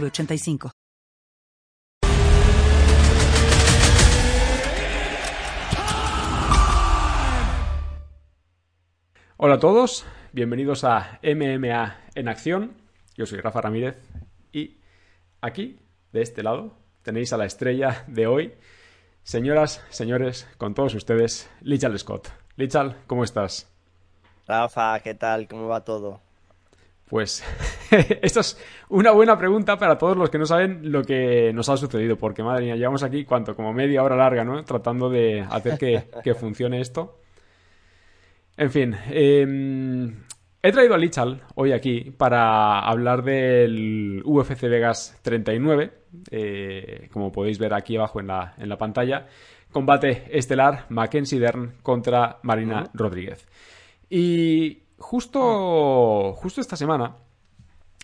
906985. Hola a todos, bienvenidos a MMA en acción. Yo soy Rafa Ramírez y aquí, de este lado, tenéis a la estrella de hoy. Señoras, señores, con todos ustedes, Lichal Scott. Lichal, ¿cómo estás? Rafa, ¿qué tal? ¿Cómo va todo? Pues esta es una buena pregunta para todos los que no saben lo que nos ha sucedido, porque madre mía, llevamos aquí, ¿cuánto? Como media hora larga, ¿no? Tratando de hacer que, funcione esto. En fin, em, he traído a Lichal hoy aquí para hablar del UFC Vegas 39, eh, como podéis ver aquí abajo en la, en la pantalla. Combate estelar Mackenzie Dern contra Marina Rodríguez. Y justo, justo esta semana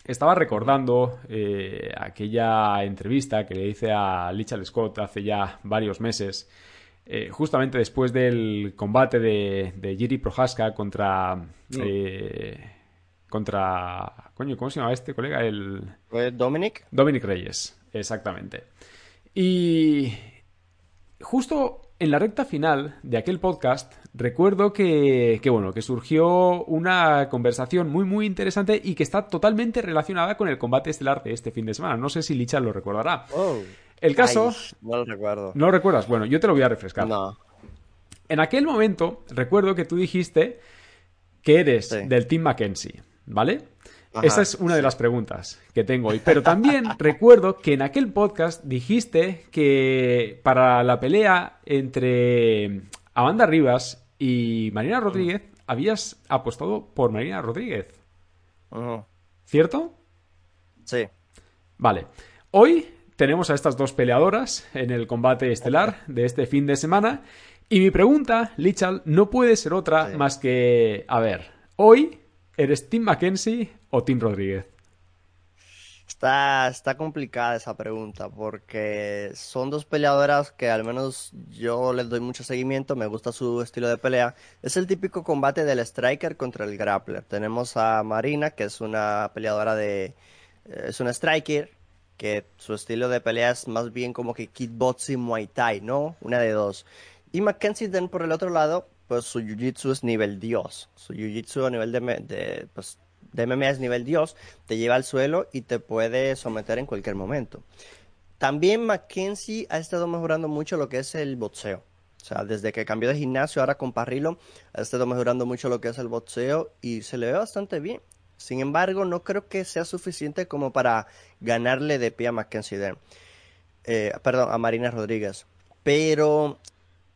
estaba recordando eh, aquella entrevista que le hice a Lichal Scott hace ya varios meses, eh, justamente después del combate de, de Jiri Prohaska contra... Eh, contra... Coño, ¿cómo se llama este colega? El... Dominic. Dominic Reyes, exactamente. Y justo en la recta final de aquel podcast recuerdo que, bueno, que surgió una conversación muy muy interesante y que está totalmente relacionada con el combate estelar de este fin de semana. No sé si Licha lo recordará. Oh. El caso... no lo recuerdo. ¿No lo recuerdas? Bueno, yo te lo voy a refrescar. No. En aquel momento recuerdo que tú dijiste que eres del Team Mackenzie, ¿vale? Esa es una de las preguntas que tengo hoy. Pero también recuerdo que en aquel podcast dijiste que para la pelea entre Amanda Rivas y Marina Rodríguez habías apostado por Marina Rodríguez. ¿Cierto? Sí. Vale. Hoy tenemos a estas dos peleadoras en el combate estelar de este fin de semana. Y mi pregunta, Lichal, no puede ser otra más que, a ver, hoy ¿Eres Tim Mackenzie o Tim Rodríguez? Está, está complicada esa pregunta porque son dos peleadoras que al menos yo les doy mucho seguimiento, me gusta su estilo de pelea. Es el típico combate del striker contra el grappler. Tenemos a Marina, que es una peleadora de... Eh, es una striker, que su estilo de pelea es más bien como que kickboxing, muay thai, ¿no? Una de dos. Y Mackenzie Den por el otro lado, pues su jiu-jitsu es nivel Dios. Su jiu-jitsu a nivel de, de, pues, de MMA es nivel Dios, te lleva al suelo y te puede someter en cualquier momento. También Mackenzie ha estado mejorando mucho lo que es el boxeo. O sea, desde que cambió de gimnasio ahora con Parrilo, ha estado mejorando mucho lo que es el boxeo y se le ve bastante bien. Sin embargo, no creo que sea suficiente como para ganarle de pie a Mackenzie eh, perdón, a Marina Rodríguez. Pero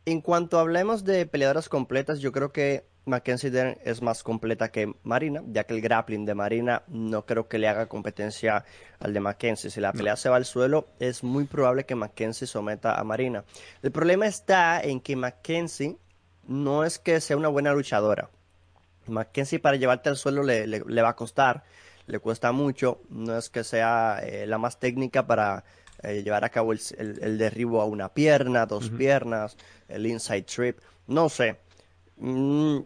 en cuanto hablemos de peleadoras completas, yo creo que Mackenzie Dern es más completa que Marina, ya que el grappling de Marina no creo que le haga competencia al de Mackenzie. Si la pelea se va al suelo, es muy probable que Mackenzie someta a Marina. El problema está en que Mackenzie no es que sea una buena luchadora. Mackenzie para llevarte al suelo le, va a costar, le cuesta mucho, no es que sea eh, la más técnica para eh, llevar a cabo el, derribo a una pierna, dos piernas, el inside trip, no sé. Mm,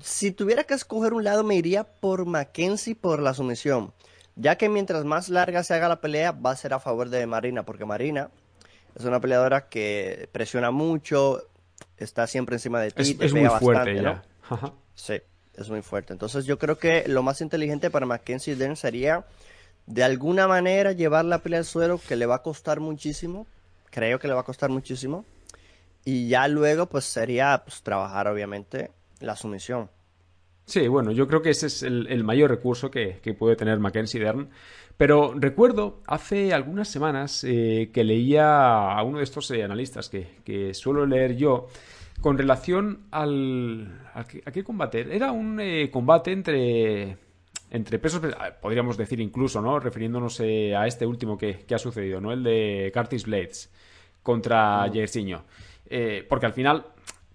si tuviera que escoger un lado, me iría por Mackenzie por la sumisión, ya que mientras más larga se haga la pelea, va a ser a favor de Marina, porque Marina es una peleadora que presiona mucho, está siempre encima de ti, es, te muy fuerte ya. Sí, es muy fuerte. Entonces yo creo que lo más inteligente para Mackenzie Den sería de alguna manera llevar la pelea al suelo que le va a costar muchísimo, creo que le va a costar muchísimo, y ya luego pues sería pues, trabajar obviamente la sumisión. Sí, bueno, yo creo que ese es el, mayor recurso que, puede tener Mackenzie Dern. Pero recuerdo hace algunas semanas eh, que leía a uno de estos eh, analistas que, suelo leer yo con relación al... ¿A qué, combate? Era un eh, combate entre entre pesos, podríamos decir incluso, ¿no? Refiriéndonos eh, a este último que, ha sucedido, ¿no? El de Curtis Blades contra mm. eh, porque al final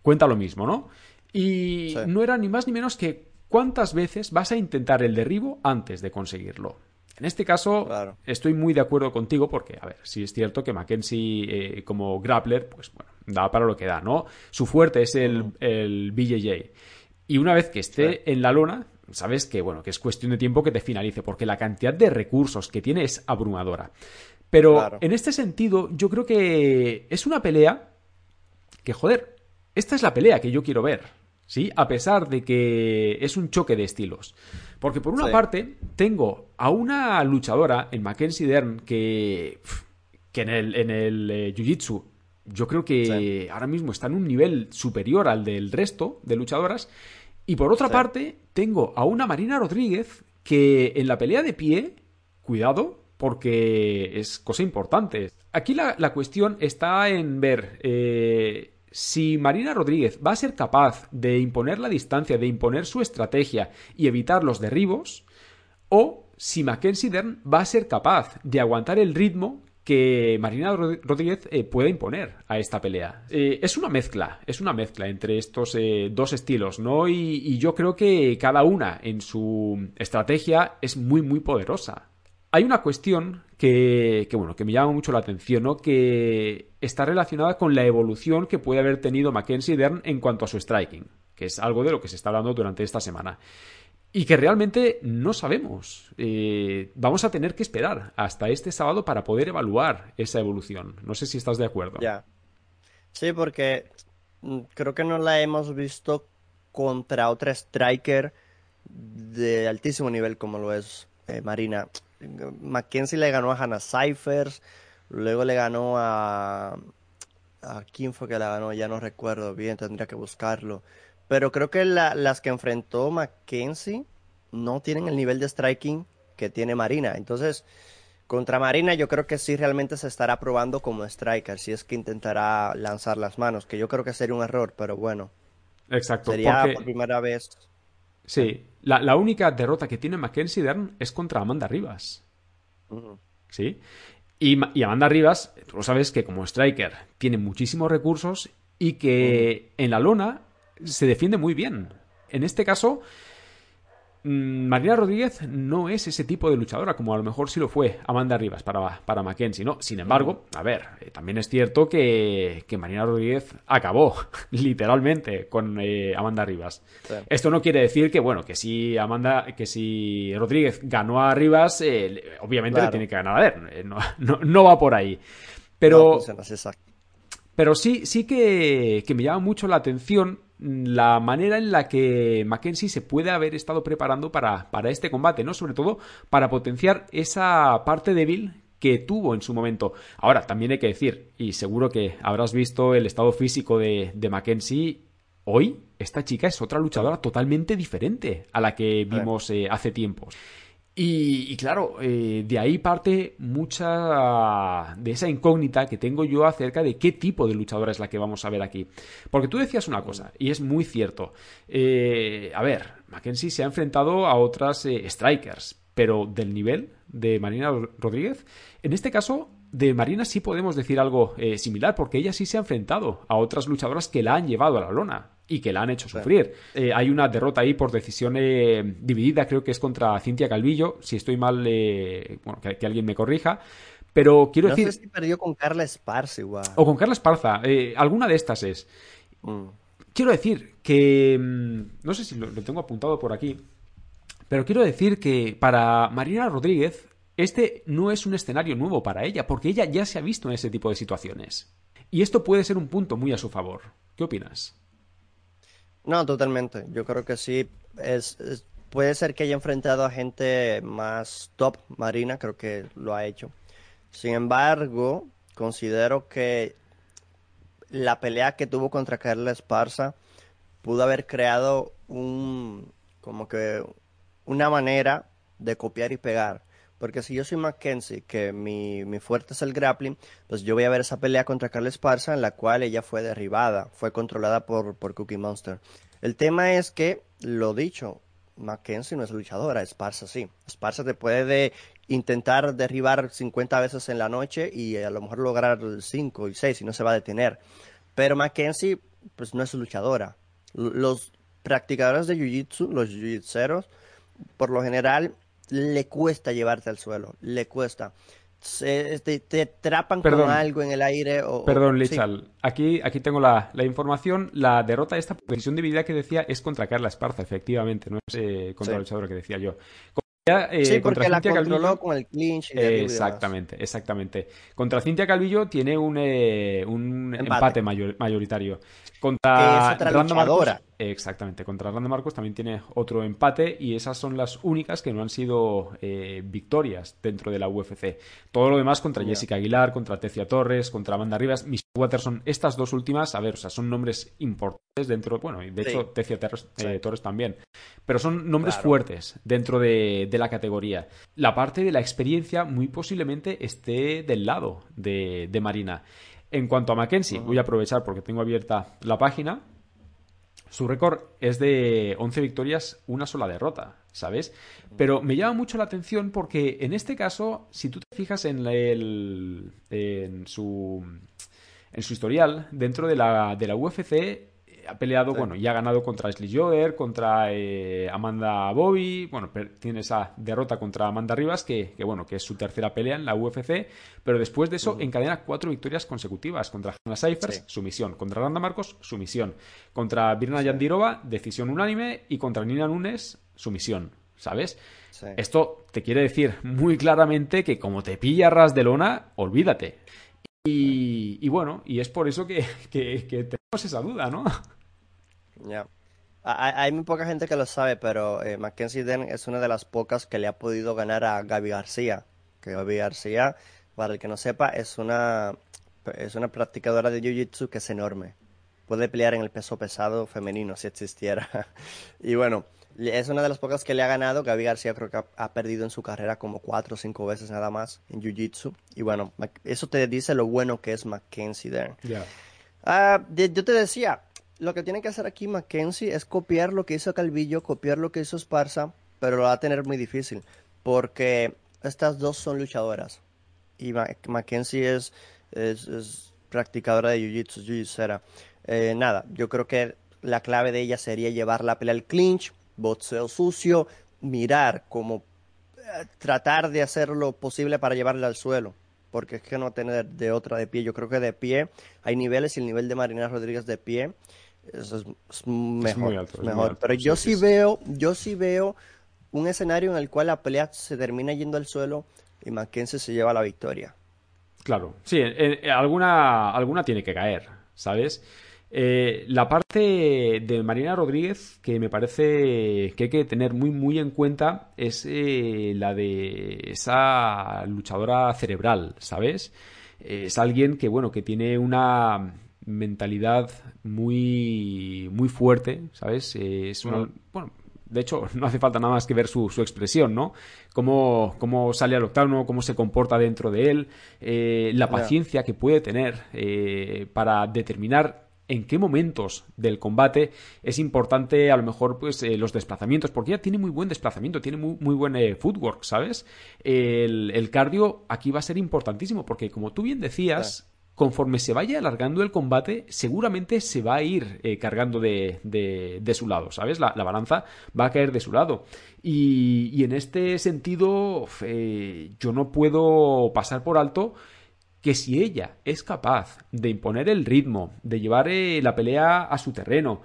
cuenta lo mismo, ¿no? Y no era ni más ni menos que cuántas veces vas a intentar el derribo antes de conseguirlo. En este caso, estoy muy de acuerdo contigo porque, a ver, sí es cierto que Mackenzie eh, como grappler, pues bueno, da para lo que da, ¿no? Su fuerte es el, el BJJ. Y una vez que esté en la lona, sabes que, bueno, que es cuestión de tiempo que te finalice, porque la cantidad de recursos que tiene es abrumadora. Pero en este sentido, yo creo que es una pelea que, joder, esta es la pelea que yo quiero ver, ¿sí? A pesar de que es un choque de estilos. Porque por una parte, tengo a una luchadora en Mackenzie Dern que, que en el, en el eh, Jiu-Jitsu yo creo que ahora mismo está en un nivel superior al del resto de luchadoras. Y por otra parte, tengo a una Marina Rodríguez que en la pelea de pie, cuidado, porque es cosa importante. Aquí la, cuestión está en ver eh, si Marina Rodríguez va a ser capaz de imponer la distancia, de imponer su estrategia y evitar los derribos, o si Mackenzie Dern va a ser capaz de aguantar el ritmo que Marina Rodríguez eh, puede imponer a esta pelea. Eh, es una mezcla, es una mezcla entre estos eh, dos estilos, ¿no? Y, yo creo que cada una en su estrategia es muy, muy poderosa. Hay una cuestión que, que, bueno, que me llama mucho la atención, ¿no? Que está relacionada con la evolución que puede haber tenido Mackenzie Dern en cuanto a su striking, que es algo de lo que se está hablando durante esta semana y que realmente no sabemos. Eh, vamos a tener que esperar hasta este sábado para poder evaluar esa evolución. No sé si estás de acuerdo. Ya. Sí, porque mm, creo que no la hemos visto contra otra striker de altísimo nivel como lo es eh, Marina. Mackenzie le ganó a Hannah Cyphers, luego le ganó a... ¿A quién fue que la ganó? Ya no recuerdo bien, tendría que buscarlo. Pero creo que las que enfrentó Mackenzie no tienen el nivel de striking que tiene Marina. Entonces, contra Marina yo creo que sí realmente se estará probando como striker, si es que intentará lanzar las manos, que yo creo que sería un error, pero bueno. Exacto. Sería por primera vez. Sí, la, única derrota que tiene Mackenzie Dern es contra Amanda Rivas. Sí. Y, y, Amanda Rivas, tú lo sabes que como striker tiene muchísimos recursos y que en la lona se defiende muy bien. En este caso, mm, Marina Rodríguez no es ese tipo de luchadora como a lo mejor sí lo fue Amanda Rivas para, para Mackenzie, ¿no? Sin embargo, a ver, eh, también es cierto que, que, Marina Rodríguez acabó literalmente con eh, Amanda Rivas. Esto no quiere decir que, bueno, que si Amanda, que si Rodríguez ganó a Rivas, eh, obviamente le tiene que ganar a ver, no, no, va por ahí. Pero, pero sí, sí que, que me llama mucho la atención la manera en la que Mackenzie se puede haber estado preparando para, para este combate, ¿no? Sobre todo para potenciar esa parte débil que tuvo en su momento. Ahora, también hay que decir, y seguro que habrás visto el estado físico de, de Mackenzie, hoy esta chica es otra luchadora totalmente diferente a la que vimos eh, hace tiempo. Y, claro, eh, de ahí parte mucha de esa incógnita que tengo yo acerca de qué tipo de luchadora es la que vamos a ver aquí. Porque tú decías una cosa, y es muy cierto. Eh, a ver, Mackenzie se ha enfrentado a otras eh, strikers, pero del nivel de Marina Rodríguez, en este caso, de Marina sí podemos decir algo similar, porque ella sí se ha enfrentado a otras luchadoras que la han llevado a la lona y que la han hecho sufrir. Eh, hay una derrota ahí por decisión eh, dividida, creo que es contra Cintia Calvillo, si estoy mal, eh, bueno, que, alguien me corrija. Pero quiero decir... No sé si perdió con Carla Esparza igual. O con Carla Esparza, alguna de estas es. Mm. Quiero decir que... Mm, no sé si lo, lo tengo apuntado por aquí, pero quiero decir que para Marina Rodríguez este no es un escenario nuevo para ella, porque ella ya se ha visto en ese tipo de situaciones. Y esto puede ser un punto muy a su favor. ¿Qué opinas? No, totalmente. Yo creo que sí. Es, puede ser que haya enfrentado a gente más top, Marina, creo que lo ha hecho. Sin embargo, considero que la pelea que tuvo contra Carla Esparza pudo haber creado un como que una manera de copiar y pegar. Porque si yo soy Mackenzie, que mi, mi, fuerte es el grappling, pues yo voy a ver esa pelea contra Carla Esparza en la cual ella fue derribada, fue controlada por, por Cookie Monster. El tema es que, lo dicho, Mackenzie no es luchadora, Esparza sí. Esparza te puede intentar derribar 50 veces en la noche y a lo mejor lograr 5 y 6 y no se va a detener. Pero Mackenzie, pues no es luchadora. Los practicadores de Jiu-Jitsu, los jiu por lo general le cuesta llevarte al suelo, le cuesta. Se, te, te, atrapan con algo en el aire o... Perdón, Lichal. Aquí, aquí tengo la, información. La derrota de esta posición de vida que decía es contra Carla Esparza, efectivamente. No es eh, contra el luchador que decía yo. Eh, sí, porque la controló con el clinch. exactamente, exactamente. Contra Cintia Calvillo tiene un, eh, un empate, mayoritario. Contra Randa Marcos, exactamente, contra Randa Marcos también tiene otro empate y esas son las únicas que no han sido eh, victorias dentro de la UFC. Todo lo demás contra Jessica Aguilar, contra Tecia Torres, contra Amanda Rivas, Miss Watterson. Estas dos últimas, a ver, o sea, son nombres importantes dentro, bueno, y de hecho Tecia Torres, también, pero son nombres fuertes dentro de, de, la categoría. La parte de la experiencia muy posiblemente esté del lado de, de Marina. En cuanto a Mackenzie, voy a aprovechar porque tengo abierta la página. Su récord es de 11 victorias, una sola derrota, ¿sabes? Pero me llama mucho la atención porque en este caso, si tú te fijas en, el, en, su, en su historial dentro de la, de la UFC, ha peleado, bueno, y ha ganado contra Ashley Joder, contra eh, Amanda Bobby, bueno, tiene esa derrota contra Amanda Rivas, que, bueno, que es su tercera pelea en la UFC, pero después de eso encadena cuatro victorias consecutivas contra Hannah Cyphers, sumisión, contra Randa Marcos, sumisión, contra Birna Yandirova, decisión unánime, y contra Nina Nunes, sumisión, ¿sabes? Esto te quiere decir muy claramente que como te pilla ras de lona, olvídate. Y, bueno, y es por eso que, tenemos esa duda, ¿no? Ya. Hay muy poca gente que lo sabe, pero eh, Mackenzie Den es una de las pocas que le ha podido ganar a Gaby García. Que Gaby García, para el que no sepa, es una, es una practicadora de Jiu-Jitsu que es enorme. Puede pelear en el peso pesado femenino si existiera. y bueno, es una de las pocas que le ha ganado. Gaby García creo que ha, perdido en su carrera como cuatro o cinco veces nada más en Jiu-Jitsu. Y bueno, eso te dice lo bueno que es Mackenzie Dern. Ah, yo te decía, lo que tiene que hacer aquí Mackenzie es copiar lo que hizo Calvillo, copiar lo que hizo Esparza, pero lo va a tener muy difícil. Porque estas dos son luchadoras. Y Mackenzie es, es, practicadora de Jiu-Jitsu, jiu eh, nada, yo creo que la clave de ella sería llevar la pelea al clinch boxeo sucio, mirar como eh, tratar de hacer lo posible para llevarle al suelo, porque es que no tener de otra de pie. Yo creo que de pie hay niveles y el nivel de Marina Rodríguez de pie es, mejor. mejor. Pero yo sí, veo, yo sí veo un escenario en el cual la pelea se termina yendo al suelo y Mackenzie se lleva la victoria. Claro, sí, alguna, alguna tiene que caer, ¿sabes? Eh, la parte de Marina Rodríguez que me parece que hay que tener muy muy en cuenta es eh, la de esa luchadora cerebral, ¿sabes? Es alguien que bueno que tiene una mentalidad muy muy fuerte, ¿sabes? Eh, es una, bueno, de hecho, no hace falta nada más que ver su, su expresión, ¿no? Cómo, cómo, sale al octavo, cómo se comporta dentro de él, la paciencia que puede tener para determinar en qué momentos del combate es importante a lo mejor pues eh, los desplazamientos, porque ella tiene muy buen desplazamiento, tiene muy, muy buen eh, footwork, ¿sabes? El, cardio aquí va a ser importantísimo, porque como tú bien decías, conforme se vaya alargando el combate, seguramente se va a ir eh, cargando de, de, su lado, ¿sabes? La, balanza va a caer de su lado. Y, y en este sentido, yo no puedo pasar por alto que si ella es capaz de imponer el ritmo, de llevar eh, la pelea a su terreno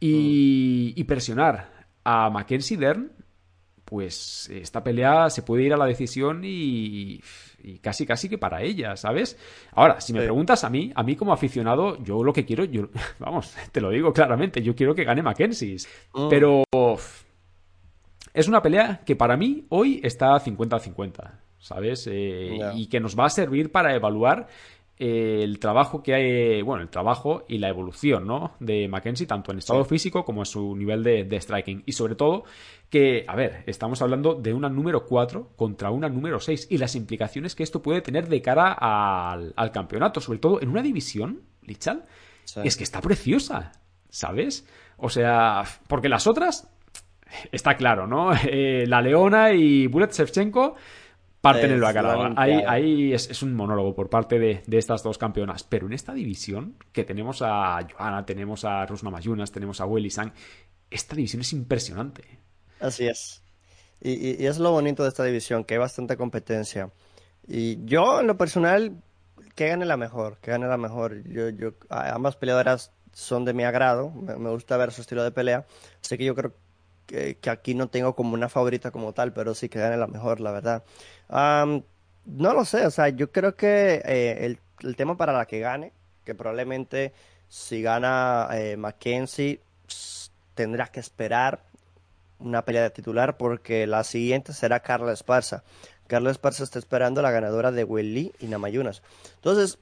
y, presionar a Mackenzie Dern, pues esta pelea se puede ir a la decisión y, casi casi que para ella, ¿sabes? Ahora, si me preguntas a mí, a mí como aficionado, yo lo que quiero, yo, vamos, te lo digo claramente, yo quiero que gane Mackenzie. Mm. Pero es una pelea que para mí hoy está 50-50. ¿Sabes? Eh, y que nos va a servir para evaluar eh, el trabajo que hay, bueno, el trabajo y la evolución, ¿no? De Mackenzie, tanto en estado físico como en su nivel de, striking. Y sobre todo, que, a ver, estamos hablando de una número 4 contra una número 6 y las implicaciones que esto puede tener de cara al, campeonato, sobre todo en una división, Lichal, es que está preciosa, ¿sabes? O sea, porque las otras está claro, ¿no? Eh, la Leona y Bulet Shevchenko parten el bacalao. Ahí, ahí es, un monólogo por parte de, estas dos campeonas. Pero en esta división, que tenemos a Joana, tenemos a Rusna Mayunas, tenemos a Sang, esta división es impresionante. Así es. Y, es lo bonito de esta división, que hay bastante competencia. Y yo, en lo personal, que gane la mejor, que gane la mejor. Yo, yo, ambas peleadoras son de mi agrado, me, gusta ver su estilo de pelea, así que yo creo que, aquí no tengo como una favorita como tal, pero sí que gane la mejor, la verdad. no lo sé, o sea, yo creo que eh, el, tema para la que gane, que probablemente si gana eh, Mackenzie, tendrá que esperar una pelea de titular porque la siguiente será Carla Esparza. Carla Esparza está esperando la ganadora de Welly y Namayunas. Entonces,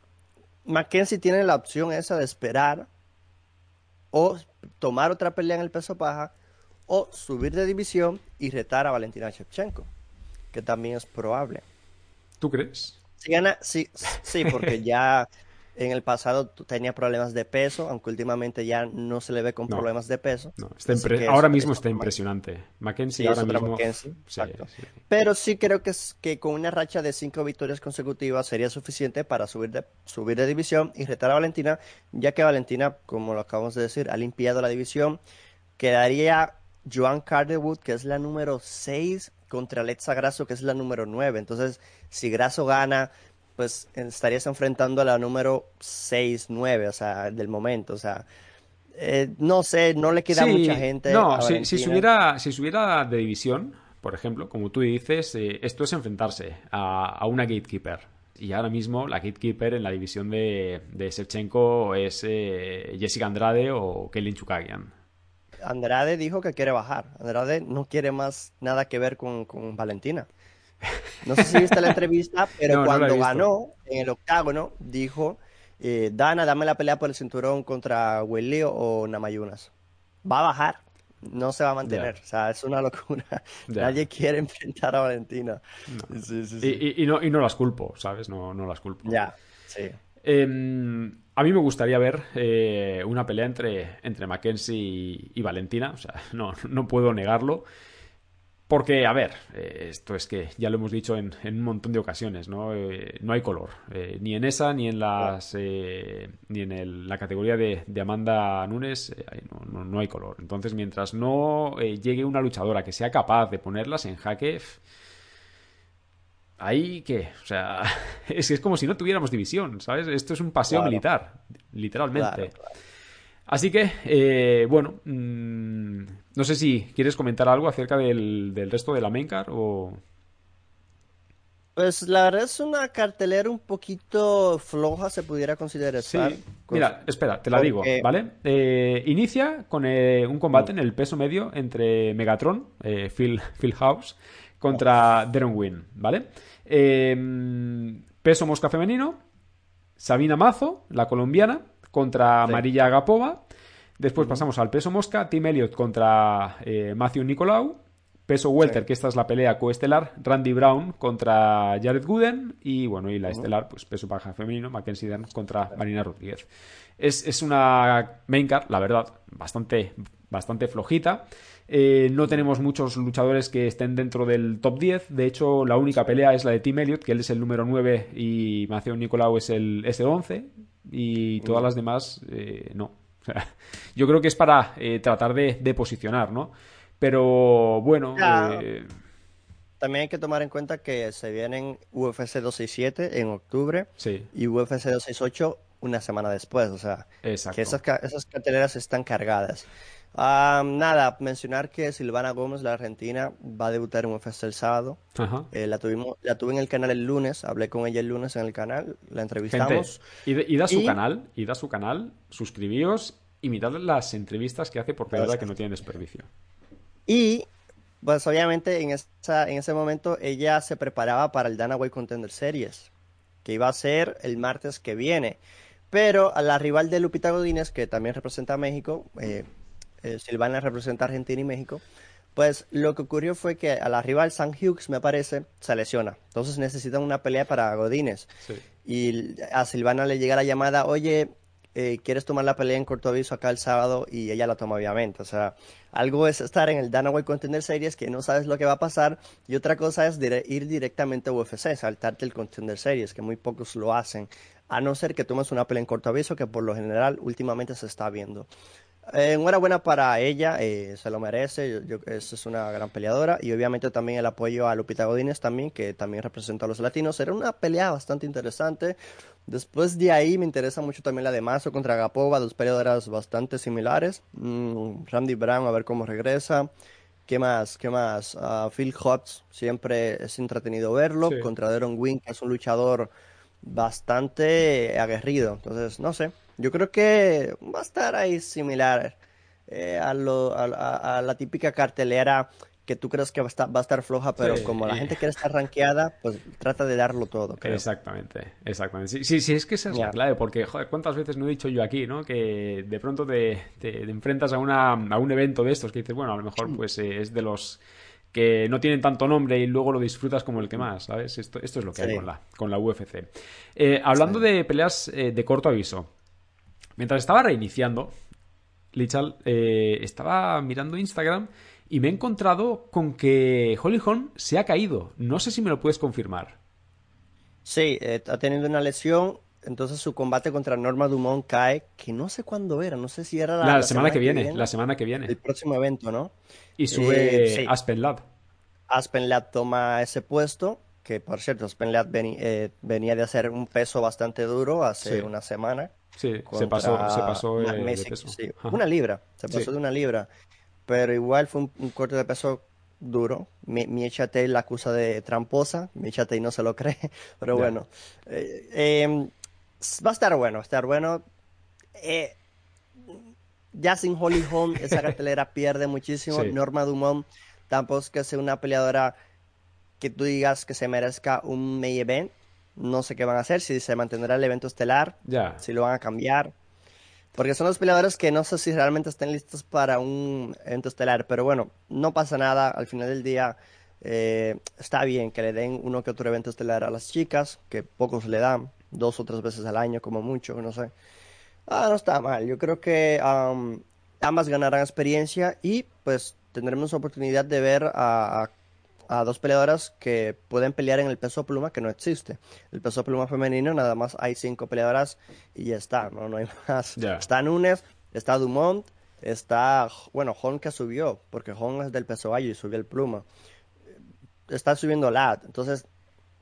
Mackenzie tiene la opción esa de esperar o tomar otra pelea en el peso paja o subir de división y retar a Valentina Shevchenko, que también es probable. ¿Tú crees? Si gana, sí, sí, porque ya en el pasado tenía problemas de peso, aunque últimamente ya no se le ve con problemas de peso. ahora mismo está impresionante. Mackenzie ahora mismo. Pero sí creo que, es, que con una racha de cinco victorias consecutivas sería suficiente para subir de, subir de división y retar a Valentina, ya que Valentina, como lo acabamos de decir, ha limpiado la división. Quedaría Joan Carterwood, que es la número 6, contra Alexa Grasso, que es la número 9. Entonces, si Grasso gana, pues estarías enfrentando a la número 6, 9, o sea, del momento, o sea, eh, no sé, no le queda mucha gente. No, si, si, subiera, si subiera de división, por ejemplo, como tú dices, eh, esto es enfrentarse a, una gatekeeper. Y ahora mismo la gatekeeper en la división de, de Shevchenko es eh, Jessica Andrade o Kelly Chukagian. Andrade dijo que quiere bajar. Andrade no quiere más nada que ver con, con Valentina. No sé si viste la entrevista, pero cuando ganó en el octágono, dijo, eh, Dana, dame la pelea por el cinturón contra Willy o Namayunas. Va a bajar, no se va a mantener. O sea, es una locura. Nadie quiere enfrentar a Valentina. Y, no, y no las culpo, ¿sabes? No, no las culpo. Ya, sí. Em, a mí me gustaría ver eh, una pelea entre, entre Mackenzie y, y, Valentina. O sea, no, no puedo negarlo. Porque, a ver, eh, esto es que ya lo hemos dicho en, un montón de ocasiones, ¿no? Eh, no hay color. Eh, ni en esa, ni en las ni en la categoría de, Amanda Nunes, no, no, hay color. Entonces, mientras no llegue una luchadora que sea capaz de ponerlas en jaque, ahí que, o sea, es, es como si no tuviéramos división, ¿sabes? Esto es un paseo militar, literalmente. Así que, eh, bueno, mm, no sé si quieres comentar algo acerca del, resto de la main o... Pues la verdad es una cartelera un poquito floja, se pudiera considerar. Sí, mira, espera, te la digo, ¿vale? Eh, inicia con eh, un combate en el peso medio entre Megatron, Phil, Phil, House, contra Darren Wynn, ¿vale? peso mosca femenino, Sabina Mazo, la colombiana, contra Marilla Agapova. Después pasamos al peso mosca, Tim Elliott contra eh, Matthew Nicolau. Peso welter, que esta es la pelea coestelar, Randy Brown contra Jared Gooden. Y bueno, y la estelar, pues peso paja femenino, Mackenzie Dern contra Marina Rodríguez. Es, una main card, la verdad, bastante, bastante flojita. Eh, no tenemos muchos luchadores que estén dentro del top 10. De hecho, la única pelea es la de Tim Elliott, que él es el número 9 y Matthew Nicolau es el, es 11 y todas las demás eh, no. yo creo que es para eh, tratar de, posicionar, ¿no? Pero bueno. Eh, También hay que tomar en cuenta que se vienen UFC 267 en octubre y UFC 268 una semana después. O sea, que esas, esas carteleras están cargadas nada, mencionar que Silvana Gómez, la argentina, va a debutar en UFC el sábado. Eh, la, tuvimos, la tuve en el canal el lunes, hablé con ella el lunes en el canal, la entrevistamos. y, da su canal, y da su canal, suscribíos y mirad las entrevistas que hace porque verdad que no tiene desperdicio. Y, pues obviamente en, esa, en ese momento ella se preparaba para el Dana White Contender Series, que iba a ser el martes que viene. Pero a la rival de Lupita Godínez, que también representa a México, eh, eh, Silvana representa a Argentina y México, pues lo que ocurrió fue que a la rival San Hughes, me parece, se lesiona. Entonces necesitan una pelea para Godínez. Y a Silvana le llega la llamada, oye, eh, quieres tomar la pelea en corto aviso acá el sábado y ella la toma obviamente. O sea, algo es estar en el Dana White Contender Series que no sabes lo que va a pasar y otra cosa es ir directamente a UFC, saltarte el Contender Series, que muy pocos lo hacen, a no ser que tomes una pelea en corto aviso que por lo general últimamente se está viendo. Eh, enhorabuena para ella, eh, se lo merece, yo, es una gran peleadora y obviamente también el apoyo a Lupita Godínez también, que también representa a los latinos. Era una pelea bastante interesante. Después de ahí me interesa mucho también la de Mazo contra Gapova, dos peleadoras bastante similares. Mm, Randy Brown, a ver cómo regresa. ¿Qué más? ¿Qué más? Ah, Phil Hotz, siempre es entretenido verlo. Contra Deron Wing, que es un luchador bastante aguerrido. Entonces, no sé. Yo creo que va a estar ahí similar eh, a, lo, a, la típica cartelera que tú crees que va a estar, va a estar floja, pero como la gente quiere estar rankeada, pues trata de darlo todo. Exactamente, exactamente. Sí, sí, es que esa es la clave, porque, joder, ¿cuántas veces no he dicho yo aquí, no? Que de pronto te, te, enfrentas a, una, a un evento de estos que dices, bueno, a lo mejor pues eh, es de los que no tienen tanto nombre y luego lo disfrutas como el que más, ¿sabes? Esto, esto es lo que hay con la, con la UFC. Eh, hablando de peleas de corto aviso, Mientras estaba reiniciando, Lichal, eh, estaba mirando Instagram y me he encontrado con que Holly Holm se ha caído. No sé si me lo puedes confirmar. Sí, eh, ha tenido una lesión. Entonces su combate contra Norma Dumont cae, que no sé cuándo era, no sé si era la, semana, que, viene, la semana que viene. El próximo evento, ¿no? Y sube eh, Aspen Lab. Aspen Lab toma ese puesto, que por cierto, Aspen Lab venía de hacer un peso bastante duro hace una semana. Sí, se pasó, se pasó de peso. Una libra, se pasó de una libra. Pero igual fue un, corte de peso duro. Mi, mi la acusa de tramposa, mi y no se lo cree, pero bueno. Eh, em, va a estar bueno, va a estar bueno. Eh, ya sin Holly Holm, esa cartelera pierde muchísimo. Norma Dumont tampoco es que sea una peleadora que tú digas que se merezca un main event. No sé qué van a hacer, si se mantendrá el evento estelar, si lo van a cambiar. Porque son los peleadores que no sé si realmente estén listos para un evento estelar. Pero bueno, no pasa nada. Al final del día eh, está bien que le den uno que otro evento estelar a las chicas, que pocos le dan, dos o tres veces al año como mucho, no sé. Ah, no está mal. Yo creo que ambas ganarán experiencia y pues tendremos oportunidad de ver a, a a dos peleadoras que pueden pelear en el peso pluma que no existe. El peso pluma femenino nada más hay cinco peleadoras y ya está, no, no hay más. Está Nunes, está Dumont, está, bueno, Hon que subió, porque Hon es del peso gallo y subió el pluma. Está subiendo Lad, entonces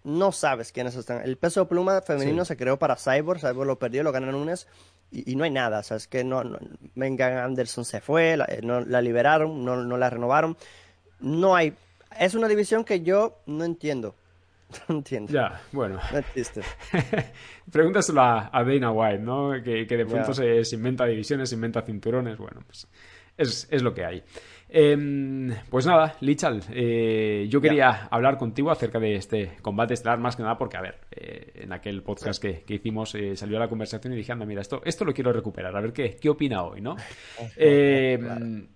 no sabes quiénes están. El peso pluma femenino se creó para Cyborg, Cyborg lo perdió, lo gana Nunes y, no hay nada, o sea, es que no, no Anderson se fue, la, no, la liberaron, no, no la renovaron. No hay es una división que yo no entiendo. No entiendo. Ya, bueno. No existe. Pregúntaselo a, Dana White, ¿no? Que, de pronto se, inventa divisiones, se inventa cinturones. Bueno, pues es, lo que hay. Em, pues nada, Lichal, eh, yo quería hablar contigo acerca de este combate estelar, más que nada porque, a ver, eh, en aquel podcast que, hicimos eh, salió la conversación y dije, anda, mira, esto, esto lo quiero recuperar, a ver qué, qué opina hoy, ¿no? Em,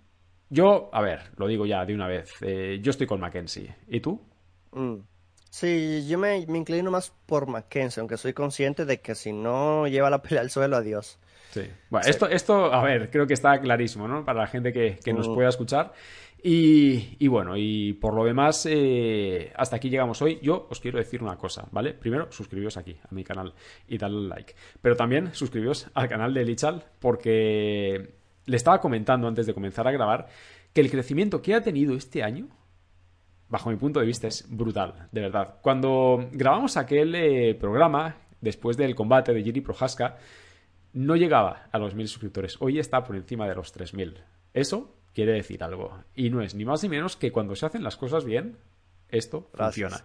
yo, a ver, lo digo ya de una vez. Eh, yo estoy con Mackenzie. ¿Y tú? Mm. Sí, yo me, inclino más por Mackenzie, aunque soy consciente de que si no lleva la pelea al suelo, adiós. Sí. Bueno, Esto, esto, a ver, creo que está clarísimo, ¿no? Para la gente que, nos mm. pueda escuchar. Y, bueno, y por lo demás, eh, hasta aquí llegamos hoy. Yo os quiero decir una cosa, ¿vale? Primero, suscribiros aquí a mi canal y dadle like. Pero también suscribiros al canal de Lichal porque le estaba comentando antes de comenzar a grabar que el crecimiento que ha tenido este año, bajo mi punto de vista, es brutal, de verdad. Cuando grabamos aquel eh, programa, después del combate de Jiri Prohaska, no llegaba a los mil suscriptores. Hoy está por encima de los 3.000. Eso quiere decir algo. Y no es ni más ni menos que cuando se hacen las cosas bien, esto funciona.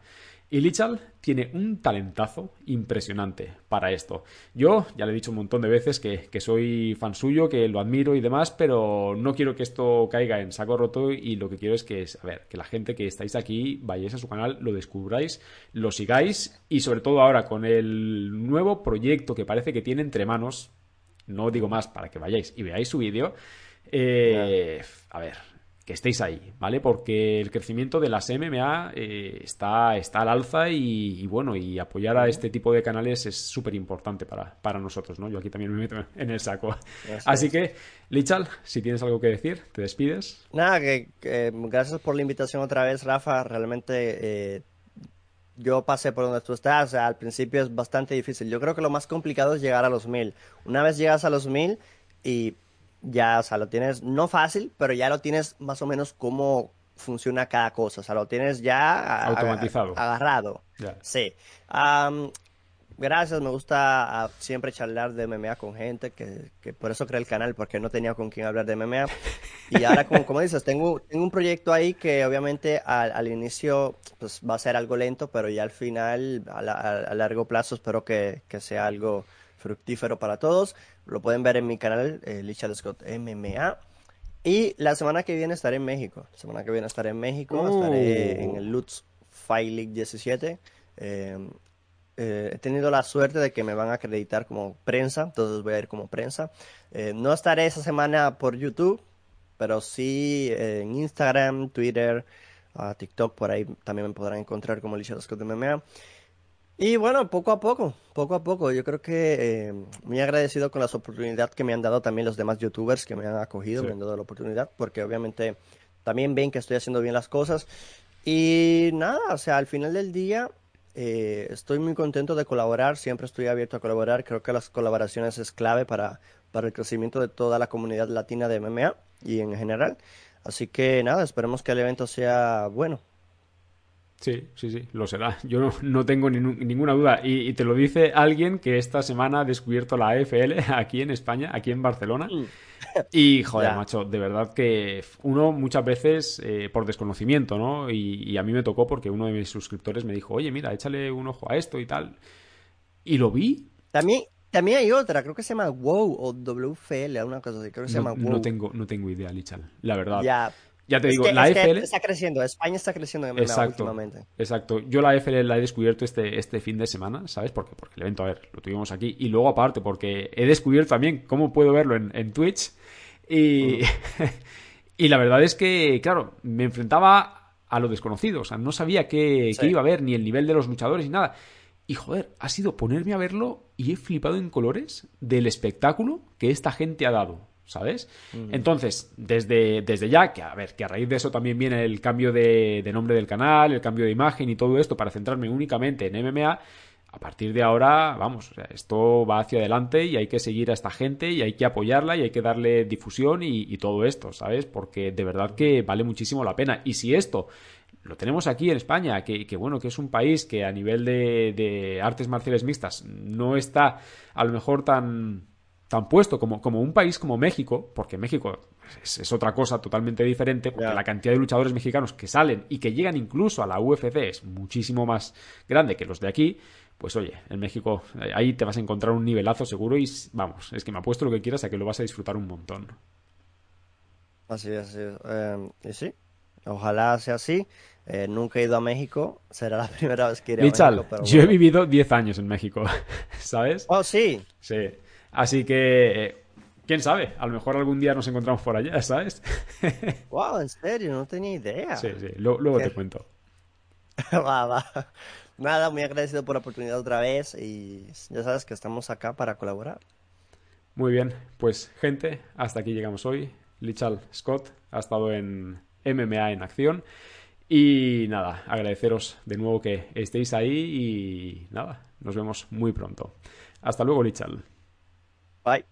Y Lichal tiene un talentazo impresionante para esto. Yo ya le he dicho un montón de veces que, soy fan suyo, que lo admiro y demás, pero no quiero que esto caiga en saco roto y lo que quiero es que, a ver, que la gente que estáis aquí vayáis a su canal, lo descubráis, lo sigáis y sobre todo ahora con el nuevo proyecto que parece que tiene entre manos, no digo más para que vayáis y veáis su vídeo, eh, a ver, que estéis ahí, ¿vale? Porque el crecimiento de las MMA eh, está, está al alza y, bueno, y apoyar a este tipo de canales es súper importante para, para nosotros, ¿no? Yo aquí también me meto en el saco. Así que, Lichal, si tienes algo que decir, te despides. Nada, que, gracias por la invitación otra vez, Rafa. Realmente eh, yo pasé por donde tú estás. O sea, al principio es bastante difícil. Yo creo que lo más complicado es llegar a los mil. Una vez llegas a los mil y ya, o sea, lo tienes no fácil, pero ya lo tienes más o menos cómo funciona cada cosa, o sea, lo tienes ya automatizado, agarrado. Sí. gracias, me gusta ah, siempre charlar de MMA con gente, que, que, por eso creé el canal, porque no tenía con quién hablar de MMA. Y ahora, como, como dices, tengo, tengo un proyecto ahí que obviamente al, al inicio pues, va a ser algo lento, pero ya al final, a, a largo plazo, espero que, que sea algo fructífero para todos. Lo pueden ver en mi canal, eh, Lichard Scott MMA. Y la semana que viene estaré en México. La semana que viene estaré en México. Estaré uh. en el Lutz Fight League 17. Eh, eh, he tenido la suerte de que me van a acreditar como prensa, entonces voy a ir como prensa. Eh, no estaré esa semana por YouTube, pero sí en Instagram, Twitter, uh, TikTok, por ahí también me podrán encontrar como Lichard Scott MMA. Y bueno, poco a poco, poco a poco, yo creo que eh, muy agradecido con las oportunidades que me han dado también los demás youtubers que me han acogido, me han dado la oportunidad, porque obviamente también ven que estoy haciendo bien las cosas. Y nada, o sea, al final del día eh, estoy muy contento de colaborar, siempre estoy abierto a colaborar, creo que las colaboraciones es clave para, para el crecimiento de toda la comunidad latina de MMA y en general. Así que nada, esperemos que el evento sea bueno. Sí, sí, sí, lo será. Yo no, tengo ninguna duda. Y, te lo dice alguien que esta semana ha descubierto la AFL aquí en España, aquí en Barcelona. Mm. Y, joder, macho, de verdad que uno muchas veces eh, por desconocimiento, ¿no? Y, a mí me tocó porque uno de mis suscriptores me dijo, oye, mira, échale un ojo a esto y tal. Y lo vi. También, también hay otra, creo que se llama WOW o WFL, una cosa así, creo que se llama WOW. No tengo, no tengo idea, Lichal, la verdad. Ya, ya te digo, la FL... está creciendo, España está creciendo en exacto, últimamente. Exacto. Yo la FL la he descubierto este, este fin de semana, ¿sabes? Porque, porque el evento, a ver, lo tuvimos aquí. Y luego aparte, porque he descubierto también cómo puedo verlo en, Twitch. Y, y la verdad es que, claro, me enfrentaba a lo desconocido. O sea, no sabía qué, qué iba a ver, ni el nivel de los luchadores, ni nada. Y joder, ha sido ponerme a verlo y he flipado en colores del espectáculo que esta gente ha dado. ¿Sabes? Entonces, desde, desde ya, que a ver, que a raíz de eso también viene el cambio de, nombre del canal, el cambio de imagen y todo esto para centrarme únicamente en MMA, a partir de ahora, vamos, esto va hacia adelante y hay que seguir a esta gente y hay que apoyarla y hay que darle difusión y, todo esto, ¿sabes? Porque de verdad que vale muchísimo la pena. Y si esto lo tenemos aquí en España, que, que, bueno, que es un país que a nivel de, de artes marciales mixtas no está a lo mejor tan tan puesto como, como un país como México, porque México es, otra cosa totalmente diferente, porque la cantidad de luchadores mexicanos que salen y que llegan incluso a la UFC es muchísimo más grande que los de aquí, pues oye, en México eh, ahí te vas a encontrar un nivelazo seguro y vamos, es que me apuesto lo que quieras a que lo vas a disfrutar un montón. Así es, así em, y sí, ojalá sea así. Eh, nunca he ido a México, será la primera vez que iré a México. yo he vivido 10 años en México, ¿sabes? Oh, sí. Sí. Así que, eh, quién sabe, a lo mejor algún día nos encontramos por allá, ¿sabes? wow, en serio, no tenía idea. Sí, sí, luego te cuento. va, va. Nada, muy agradecido por la oportunidad otra vez y ya sabes que estamos acá para colaborar. Muy bien, pues gente, hasta aquí llegamos hoy. Lichal Scott ha estado en MMA en acción. Y nada, agradeceros de nuevo que estéis ahí y nada, nos vemos muy pronto. Hasta luego, Lichal. Bye.